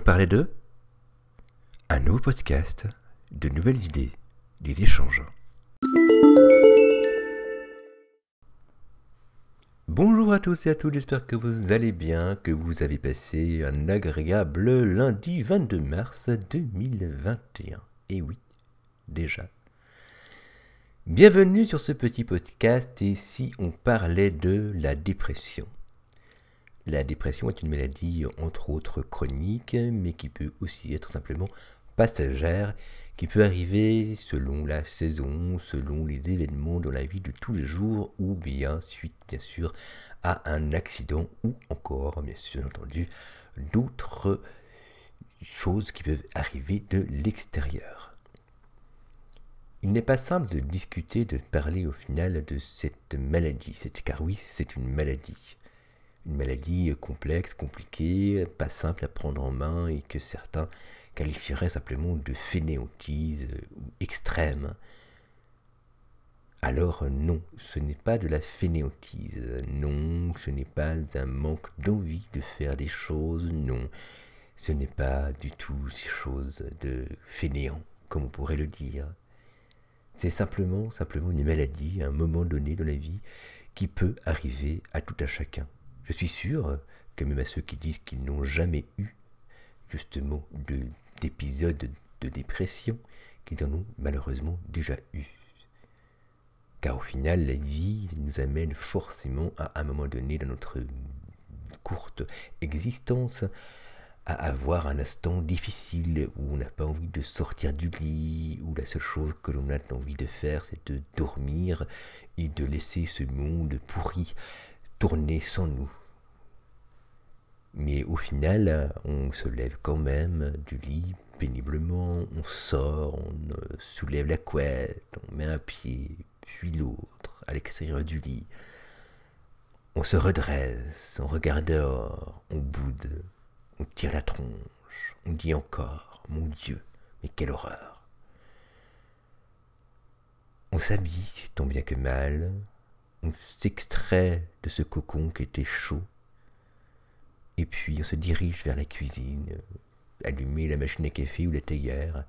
parlait de Un nouveau podcast, de nouvelles idées, des échanges. Bonjour à tous et à toutes, j'espère que vous allez bien, que vous avez passé un agréable lundi 22 mars 2021. Et oui, déjà. Bienvenue sur ce petit podcast et si on parlait de la dépression? La dépression est une maladie entre autres chronique, mais qui peut aussi être simplement passagère, qui peut arriver selon la saison, selon les événements dans la vie de tous les jours, ou bien suite bien sûr à un accident, ou encore bien sûr entendu d'autres choses qui peuvent arriver de l'extérieur. Il n'est pas simple de discuter, de parler au final de cette maladie, car oui, c'est une maladie une maladie complexe, compliquée, pas simple à prendre en main et que certains qualifieraient simplement de fainéantise ou extrême. Alors non, ce n'est pas de la fainéantise, non, ce n'est pas un manque d'envie de faire des choses, non, ce n'est pas du tout ces choses de fainéant, comme on pourrait le dire. C'est simplement, simplement une maladie à un moment donné dans la vie qui peut arriver à tout un chacun. Je suis sûr que même à ceux qui disent qu'ils n'ont jamais eu justement d'épisodes de, dépression, qu'ils en ont malheureusement déjà eu. Car au final, la vie nous amène forcément à un moment donné dans notre courte existence à avoir un instant difficile où on n'a pas envie de sortir du lit, où la seule chose que l'on a envie de faire, c'est de dormir et de laisser ce monde pourri tourner sans nous. Mais au final, on se lève quand même du lit péniblement, on sort, on euh, soulève la couette, on met un pied, puis l'autre, à l'extérieur du lit. On se redresse, on regarde dehors, on boude, on tire la tronche, on dit encore, mon Dieu, mais quelle horreur. On s'habille tant bien que mal, on s'extrait de ce cocon qui était chaud, et puis on se dirige vers la cuisine, allumer la machine à café ou la théière,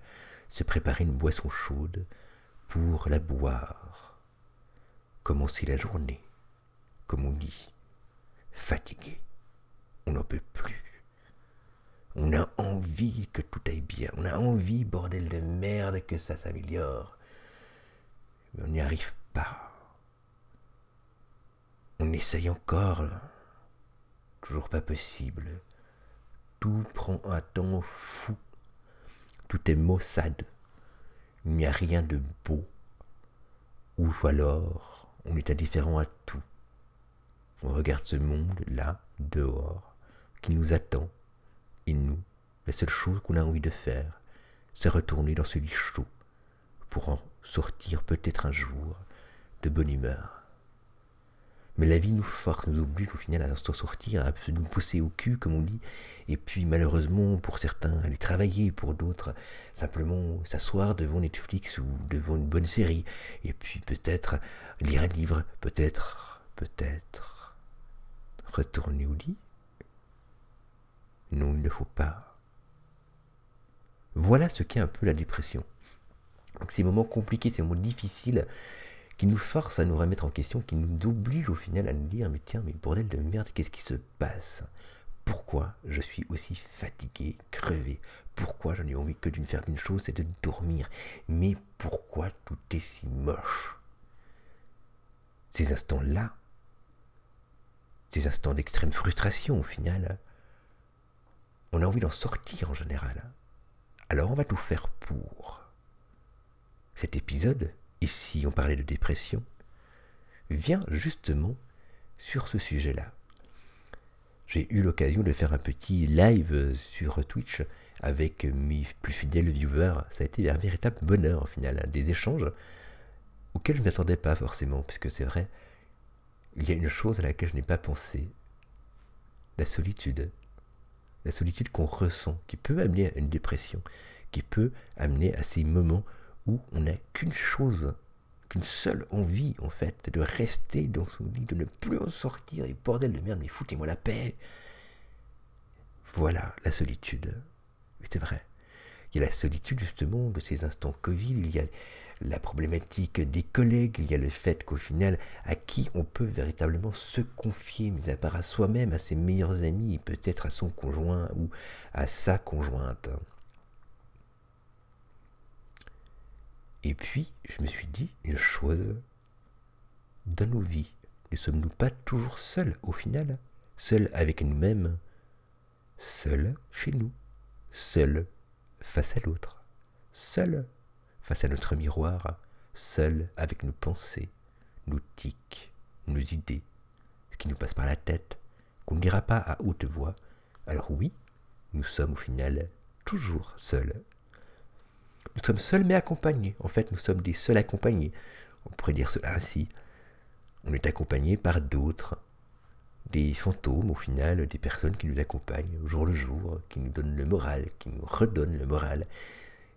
se préparer une boisson chaude pour la boire. Commencer la journée, comme on dit, fatigué. On n'en peut plus. On a envie que tout aille bien. On a envie, bordel de merde, que ça s'améliore. Mais on n'y arrive pas. On essaye encore. Toujours pas possible. Tout prend un temps fou. Tout est maussade. Il n'y a rien de beau. Ou alors, on est indifférent à tout. On regarde ce monde, là, dehors, qui nous attend. Et nous, la seule chose qu'on a envie de faire, c'est retourner dans ce lit chaud pour en sortir peut-être un jour de bonne humeur. Mais la vie nous force, nous oblige au final à s'en sortir, à nous pousser au cul, comme on dit. Et puis malheureusement, pour certains, aller travailler, pour d'autres, simplement s'asseoir devant Netflix ou devant une bonne série. Et puis peut-être lire un livre, peut-être, peut-être retourner au lit. Non, il ne faut pas. Voilà ce qu'est un peu la dépression. Donc ces moments compliqués, ces moments difficiles, qui nous force à nous remettre en question, qui nous oblige au final à nous dire mais tiens, mais bordel de merde, qu'est-ce qui se passe? Pourquoi je suis aussi fatigué, crevé? Pourquoi j'en ai envie que d'une faire une chose, c'est de dormir? Mais pourquoi tout est si moche? Ces instants-là, ces instants d'extrême frustration au final, on a envie d'en sortir en général. Alors on va tout faire pour. Cet épisode ici on parlait de dépression, vient justement sur ce sujet-là. J'ai eu l'occasion de faire un petit live sur Twitch avec mes plus fidèles viewers. Ça a été un véritable bonheur au final, hein, des échanges auxquels je ne m'attendais pas forcément, puisque c'est vrai, il y a une chose à laquelle je n'ai pas pensé, la solitude. La solitude qu'on ressent, qui peut amener à une dépression, qui peut amener à ces moments où on n'a qu'une chose, qu'une seule envie, en fait, de rester dans son lit, de ne plus en sortir, et bordel de merde, mais foutez-moi la paix. Voilà la solitude. c'est vrai. Il y a la solitude justement de ces instants Covid, il y a la problématique des collègues, il y a le fait qu'au final, à qui on peut véritablement se confier, mis à part à soi-même, à ses meilleurs amis, peut-être à son conjoint ou à sa conjointe. Et puis, je me suis dit une chose, dans nos vies, ne sommes-nous pas toujours seuls au final? Seuls avec nous-mêmes, seuls chez nous, seuls face à l'autre, seuls face à notre miroir, seuls avec nos pensées, nos tics, nos idées, ce qui nous passe par la tête, qu'on ne dira pas à haute voix. Alors oui, nous sommes au final toujours seuls. Nous sommes seuls mais accompagnés. En fait, nous sommes des seuls accompagnés. On pourrait dire cela ainsi. On est accompagné par d'autres, des fantômes au final, des personnes qui nous accompagnent au jour le jour, qui nous donnent le moral, qui nous redonnent le moral,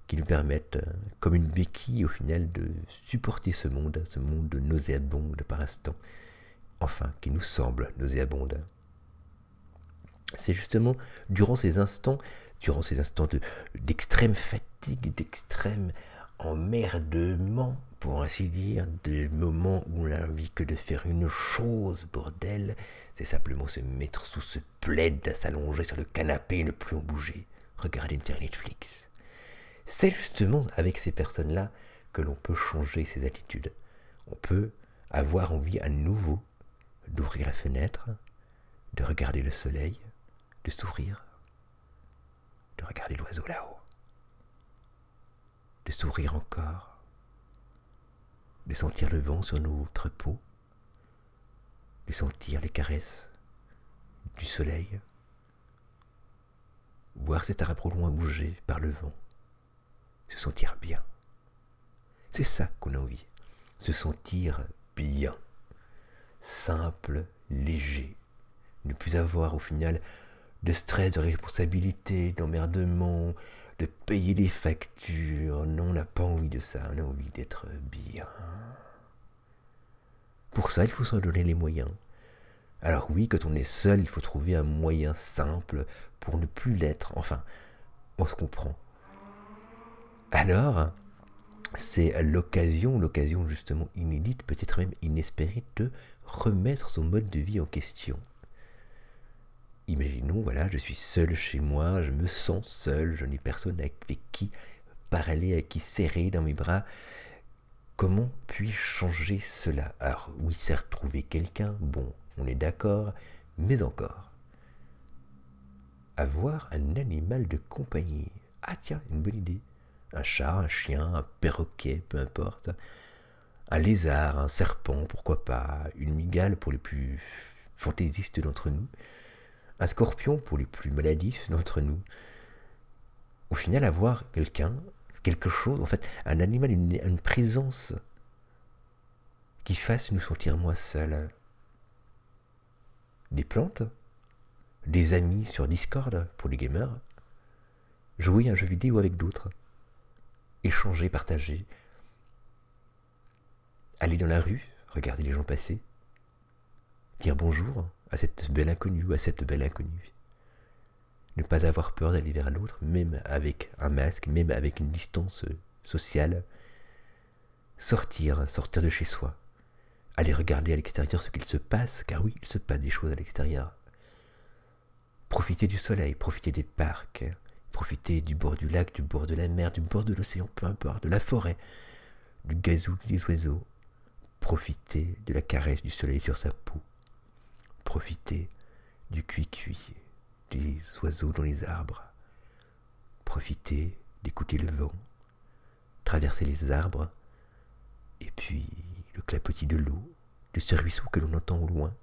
qui nous permettent, euh, comme une béquille au final, de supporter ce monde, ce monde nauséabonde par instant, enfin, qui nous semble nauséabonde. C'est justement durant ces instants, durant ces instants d'extrême d'extrême emmerdement, pour ainsi dire, des moments où on n'a envie que de faire une chose, bordel, c'est simplement se mettre sous ce plaid, s'allonger sur le canapé et ne plus en bouger, regarder une série Netflix. C'est justement avec ces personnes-là que l'on peut changer ses attitudes. On peut avoir envie à nouveau d'ouvrir la fenêtre, de regarder le soleil, de sourire, de regarder l'oiseau là-haut, de sourire encore, de sentir le vent sur notre peau, de sentir les caresses du soleil, voir cet arbre au loin bouger par le vent, se sentir bien. C'est ça qu'on a envie, se sentir bien, simple, léger, ne plus avoir au final de stress, de responsabilité, d'emmerdement, de payer des factures. Non, on n'a pas envie de ça, on a envie d'être bien. Pour ça, il faut s'en donner les moyens. Alors oui, quand on est seul, il faut trouver un moyen simple pour ne plus l'être. Enfin, on se comprend. Alors, c'est l'occasion, l'occasion justement inédite, peut-être même inespérée, de remettre son mode de vie en question imaginons, voilà, je suis seul chez moi, je me sens seul, je n'ai personne avec qui parler, avec qui serrer dans mes bras. Comment puis-je changer cela? Alors, oui, certes, trouver quelqu'un, bon, on est d'accord, mais encore. Avoir un animal de compagnie. Ah tiens, une bonne idée. Un chat, un chien, un perroquet, peu importe. Un lézard, un serpent, pourquoi pas. Une migale pour les plus fantaisistes d'entre nous un scorpion pour les plus maladifs d'entre nous. Au final, avoir quelqu'un, quelque chose, en fait, un animal, une, présence qui fasse nous sentir moins seuls. Des plantes, des amis sur Discord pour les gamers, jouer à un jeu vidéo avec d'autres, échanger, partager, aller dans la rue, regarder les gens passer, dire bonjour, à cette belle inconnue, à cette belle inconnue. Ne pas avoir peur d'aller vers l'autre, même avec un masque, même avec une distance sociale. Sortir, sortir de chez soi. Aller regarder à l'extérieur ce qu'il se passe, car oui, il se passe des choses à l'extérieur. Profiter du soleil, profiter des parcs, profiter du bord du lac, du bord de la mer, du bord de l'océan, peu importe, de la forêt, du gazou des oiseaux. Profiter de la caresse du soleil sur sa peau Profiter du cuit-cuit des oiseaux dans les arbres. Profiter d'écouter le vent, traverser les arbres, et puis le clapotis de l'eau, de ce ruisseau que l'on entend au loin.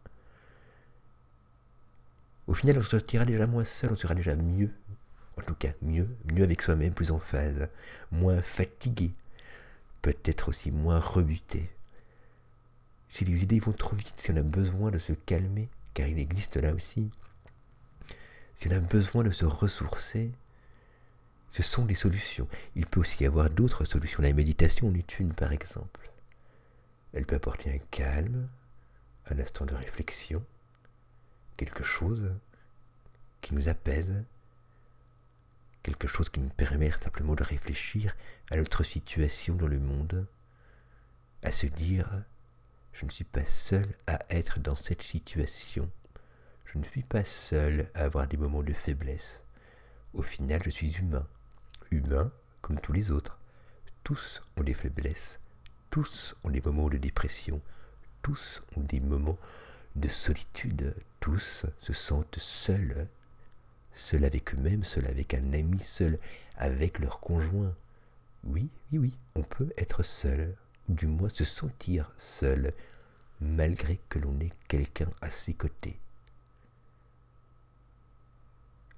Au final, on se sortira déjà moins seul, on sera déjà mieux. En tout cas, mieux, mieux avec soi-même, plus en phase, moins fatigué, peut-être aussi moins rebuté. Si les idées vont trop vite, si on a besoin de se calmer, car il existe là aussi, si on a besoin de se ressourcer, ce sont des solutions. Il peut aussi y avoir d'autres solutions. La méditation en est une, par exemple. Elle peut apporter un calme, un instant de réflexion, quelque chose qui nous apaise, quelque chose qui nous permet simplement de réfléchir à notre situation dans le monde, à se dire je ne suis pas seul à être dans cette situation. Je ne suis pas seul à avoir des moments de faiblesse. Au final, je suis humain. Humain comme tous les autres. Tous ont des faiblesses. Tous ont des moments de dépression. Tous ont des moments de solitude. Tous se sentent seuls. Seuls avec eux-mêmes, seuls avec un ami, seuls avec leur conjoint. Oui, oui, oui, on peut être seul du moins se sentir seul, malgré que l'on ait quelqu'un à ses côtés.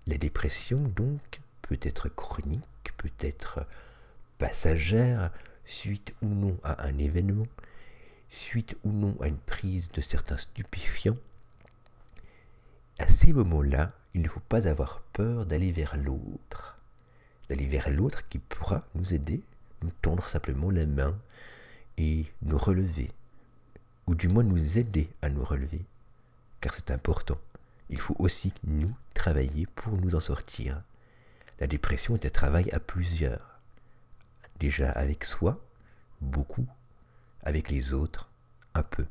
La dépression, donc, peut être chronique, peut être passagère, suite ou non à un événement, suite ou non à une prise de certains stupéfiants. À ces moments-là, il ne faut pas avoir peur d'aller vers l'autre, d'aller vers l'autre qui pourra nous aider, nous tendre simplement la main, et nous relever, ou du moins nous aider à nous relever, car c'est important. Il faut aussi nous travailler pour nous en sortir. La dépression est un travail à plusieurs. Déjà avec soi, beaucoup, avec les autres, un peu.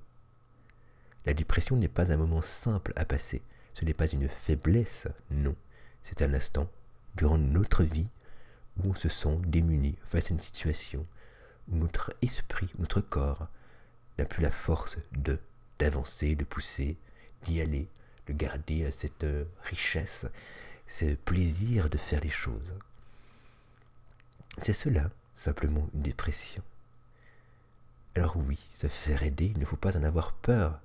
La dépression n'est pas un moment simple à passer, ce n'est pas une faiblesse, non, c'est un instant durant notre vie où on se sent démuni face à une situation, où notre esprit, notre corps n'a plus la force de d'avancer, de pousser, d'y aller, de garder cette richesse, ce plaisir de faire les choses. C'est cela, simplement une dépression. Alors oui, se faire aider, il ne faut pas en avoir peur.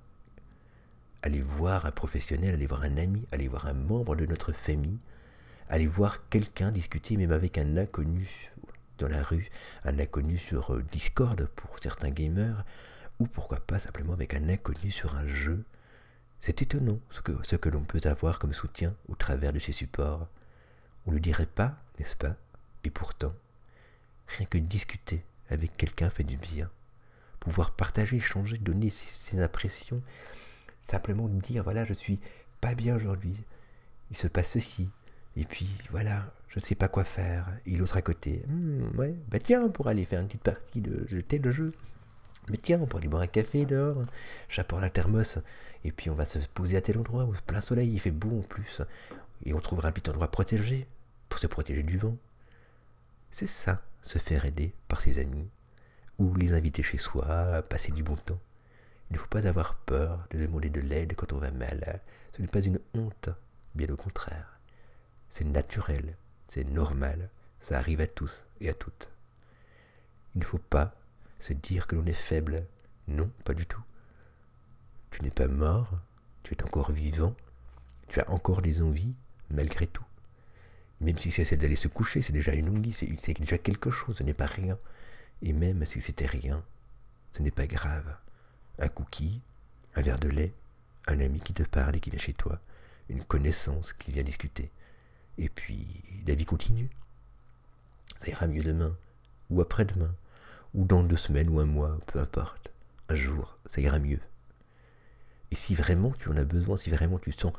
Aller voir un professionnel, aller voir un ami, aller voir un membre de notre famille, aller voir quelqu'un discuter même avec un inconnu dans la rue, un inconnu sur euh, Discord pour certains gamers, ou pourquoi pas simplement avec un inconnu sur un jeu. C'est étonnant ce que, ce que l'on peut avoir comme soutien au travers de ces supports. On ne le dirait pas, n'est-ce pas? Et pourtant, rien que discuter avec quelqu'un fait du bien. Pouvoir partager, échanger, donner ses, ses impressions, simplement dire voilà, je suis pas bien aujourd'hui, il se passe ceci, et puis voilà, je ne sais pas quoi faire. Il ose à côté. Hmm, bah tiens, pour aller faire une petite partie de jeter le jeu. Mais tiens, on pourrait aller boire un café dehors. J'apporte la thermos. Et puis on va se poser à tel endroit où plein soleil, il fait beau en plus. Et on trouvera un petit endroit protégé pour se protéger du vent. C'est ça, se faire aider par ses amis. Ou les inviter chez soi, passer du bon temps. Il ne faut pas avoir peur de demander de l'aide quand on va mal. Ce n'est pas une honte, bien au contraire. C'est naturel, c'est normal, ça arrive à tous et à toutes. Il ne faut pas se dire que l'on est faible. Non, pas du tout. Tu n'es pas mort, tu es encore vivant, tu as encore des envies, malgré tout. Même si c'est d'aller se coucher, c'est déjà une envie, c'est déjà quelque chose, ce n'est pas rien. Et même si c'était rien, ce n'est pas grave. Un cookie, un verre de lait, un ami qui te parle et qui vient chez toi, une connaissance qui vient discuter. Et puis, la vie continue. Ça ira mieux demain, ou après-demain, ou dans deux semaines, ou un mois, peu importe. Un jour, ça ira mieux. Et si vraiment tu en as besoin, si vraiment tu sens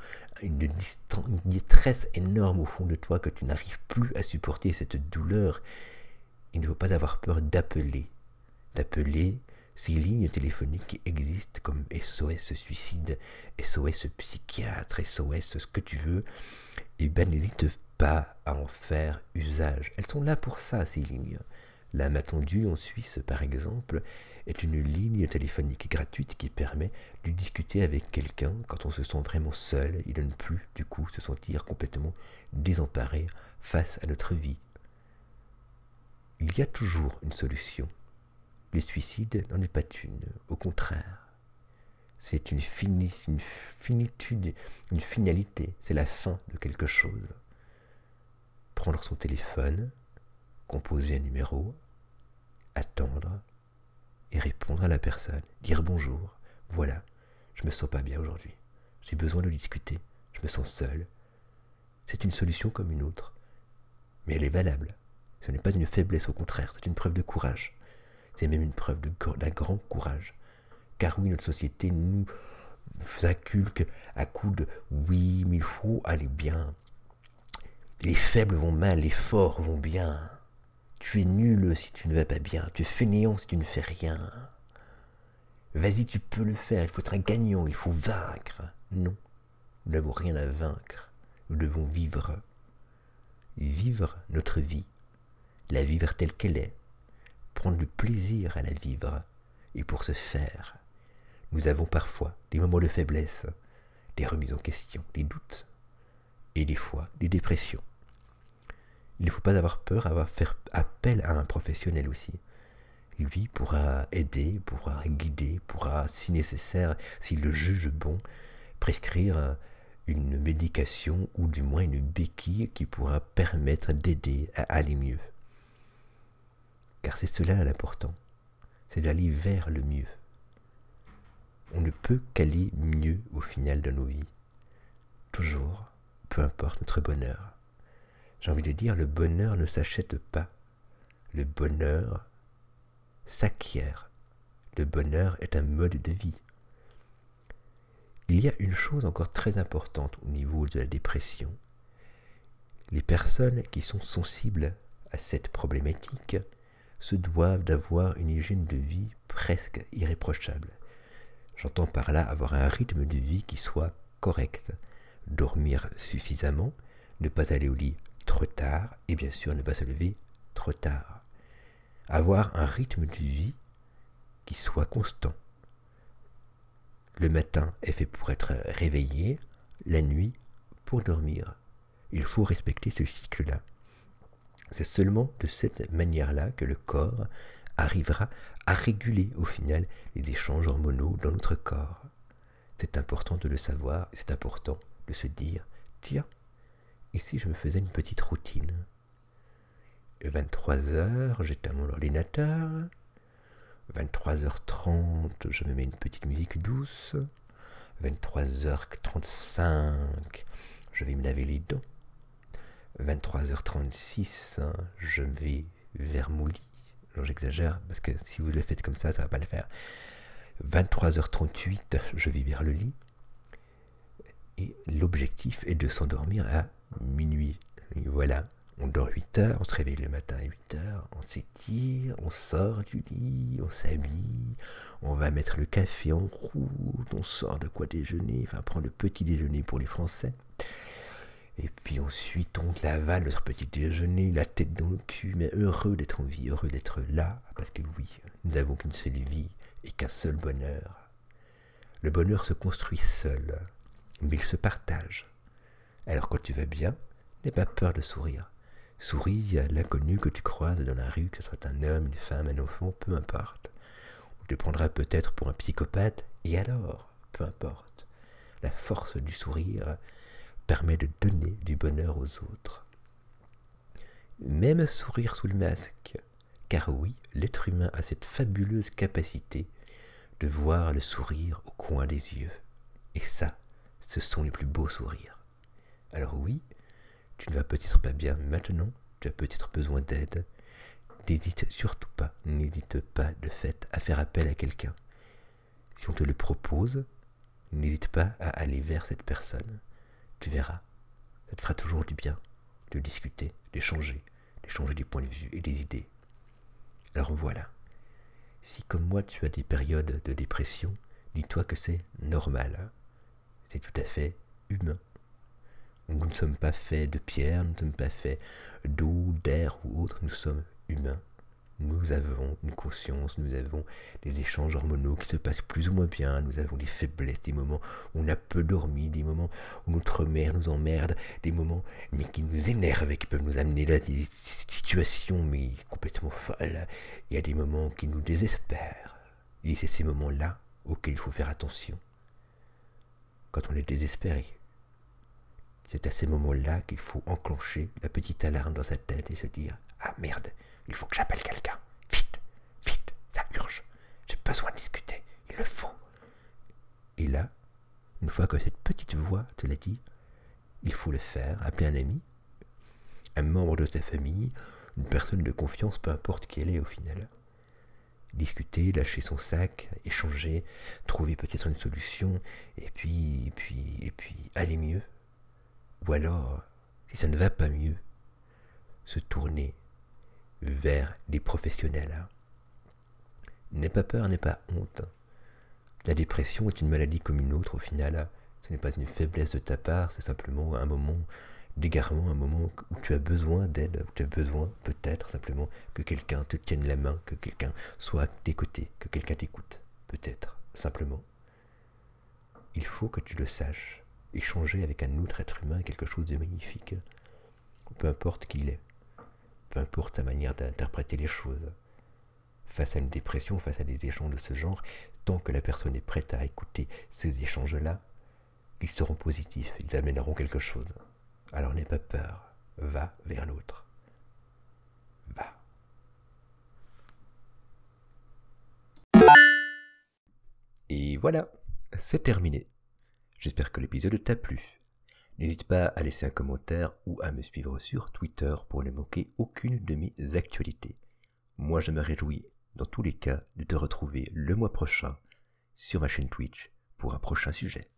une, détresse énorme au fond de toi, que tu n'arrives plus à supporter cette douleur, il ne faut pas avoir peur d'appeler. D'appeler ces lignes téléphoniques existent comme SOS suicide, SOS psychiatre, SOS ce que tu veux, eh ben n'hésite pas à en faire usage. Elles sont là pour ça, ces lignes. La Matondue en Suisse, par exemple, est une ligne téléphonique gratuite qui permet de discuter avec quelqu'un quand on se sent vraiment seul et de ne plus, du coup, se sentir complètement désemparé face à notre vie. Il y a toujours une solution. Le suicide n'en est pas une, au contraire. C'est une, finitude, une finalité, c'est la fin de quelque chose. Prendre son téléphone, composer un numéro, attendre et répondre à la personne, dire bonjour, voilà, je me sens pas bien aujourd'hui, j'ai besoin de discuter, je me sens seul. C'est une solution comme une autre, mais elle est valable. Ce n'est pas une faiblesse, au contraire, c'est une preuve de courage. C'est même une preuve d'un grand courage. Car oui, notre société nous inculque à coup de oui, mais il faut aller bien. Les faibles vont mal, les forts vont bien. Tu es nul si tu ne vas pas bien, tu es fainéant si tu ne fais rien. Vas-y, tu peux le faire, il faut être un gagnant, il faut vaincre. Non, nous n'avons rien à vaincre, nous devons vivre. Vivre notre vie, la vivre telle qu'elle est, prendre du plaisir à la vivre. Et pour ce faire, nous avons parfois des moments de faiblesse, des remises en question, des doutes, et des fois des dépressions. Il ne faut pas avoir peur à faire appel à un professionnel aussi. Lui pourra aider, pourra guider, pourra, si nécessaire, s'il le juge bon, prescrire une médication ou du moins une béquille qui pourra permettre d'aider à aller mieux. Car c'est cela l'important, c'est d'aller vers le mieux. On ne peut qu'aller mieux au final de nos vies. Toujours, peu importe notre bonheur. J'ai envie de dire, le bonheur ne s'achète pas. Le bonheur s'acquiert. Le bonheur est un mode de vie. Il y a une chose encore très importante au niveau de la dépression. Les personnes qui sont sensibles à cette problématique se doivent d'avoir une hygiène de vie presque irréprochable. J'entends par là avoir un rythme de vie qui soit correct, dormir suffisamment, ne pas aller au lit trop tard et bien sûr ne pas se lever trop tard. Avoir un rythme de vie qui soit constant. Le matin est fait pour être réveillé, la nuit pour dormir. Il faut respecter ce cycle-là. C'est seulement de cette manière-là que le corps arrivera à réguler au final les échanges hormonaux dans notre corps. C'est important de le savoir, c'est important de se dire, tiens, ici je me faisais une petite routine? 23 heures, j'étais à mon ordinateur. 23h30, je me mets une petite musique douce. 23h35, je vais me laver les dents. 23h36, je vais vers mon lit. j'exagère parce que si vous le faites comme ça, ça va pas le faire. 23h38, je vais vers le lit. Et l'objectif est de s'endormir à minuit. voilà, on dort 8 heures, on se réveille le matin à 8 heures, on s'étire, on sort du lit, on s'habille, on va mettre le café en route, on sort de quoi déjeuner, enfin prendre le petit déjeuner pour les Français. Et puis ensuite, on lavale notre petit déjeuner, la tête dans le cul, mais heureux d'être en vie, heureux d'être là, parce que oui, nous n'avons qu'une seule vie et qu'un seul bonheur. Le bonheur se construit seul, mais il se partage. Alors quand tu vas bien, n'aie pas peur de sourire. Souris à l'inconnu que tu croises dans la rue, que ce soit un homme, une femme, un enfant, peu importe. On te prendra peut-être pour un psychopathe, et alors, peu importe. La force du sourire permet de donner du bonheur aux autres. Même sourire sous le masque, car oui, l'être humain a cette fabuleuse capacité de voir le sourire au coin des yeux. Et ça, ce sont les plus beaux sourires. Alors oui, tu ne vas peut-être pas bien maintenant, tu as peut-être besoin d'aide. N'hésite surtout pas, n'hésite pas de fait à faire appel à quelqu'un. Si on te le propose, n'hésite pas à aller vers cette personne. Tu verras, ça te fera toujours du bien de discuter, d'échanger, d'échanger des points de vue et des idées. Alors voilà, si comme moi tu as des périodes de dépression, dis-toi que c'est normal, c'est tout à fait humain. Nous ne sommes pas faits de pierre, nous ne sommes pas faits d'eau, d'air ou autre, nous sommes humains nous avons une conscience, nous avons des échanges hormonaux qui se passent plus ou moins bien, nous avons des faiblesses, des moments où on a peu dormi, des moments où notre mère nous emmerde, des moments mais qui nous énervent et qui peuvent nous amener à des situations mais complètement folles. Il y a des moments qui nous désespèrent. Et c'est ces moments-là auxquels il faut faire attention. Quand on est désespéré, c'est à ces moments-là qu'il faut enclencher la petite alarme dans sa tête et se dire Ah merde, il faut que j'appelle quelqu'un. Vite, vite, ça urge. J'ai besoin de discuter. Il le faut. Et là, une fois que cette petite voix te l'a dit, il faut le faire. Appeler un ami, un membre de sa famille, une personne de confiance, peu importe qui elle est au final. Discuter, lâcher son sac, échanger, trouver peut-être une solution, et puis, et puis, et puis aller mieux. Ou alors si ça ne va pas mieux, se tourner vers les professionnels. N'aie pas peur, n'aie pas honte. La dépression est une maladie comme une autre au final. Ce n'est pas une faiblesse de ta part, c'est simplement un moment d'égarement, un moment où tu as besoin d'aide, où tu as besoin peut-être simplement que quelqu'un te tienne la main, que quelqu'un soit à tes côtés, que quelqu'un t'écoute, peut-être, simplement. Il faut que tu le saches. Échanger avec un autre être humain est quelque chose de magnifique. Peu importe qui il est, peu importe ta manière d'interpréter les choses. Face à une dépression, face à des échanges de ce genre, tant que la personne est prête à écouter ces échanges-là, ils seront positifs, ils amèneront quelque chose. Alors n'aie pas peur, va vers l'autre. Va. Et voilà, c'est terminé. J'espère que l'épisode t'a plu. N'hésite pas à laisser un commentaire ou à me suivre sur Twitter pour ne manquer aucune de mes actualités. Moi je me réjouis dans tous les cas de te retrouver le mois prochain sur ma chaîne Twitch pour un prochain sujet.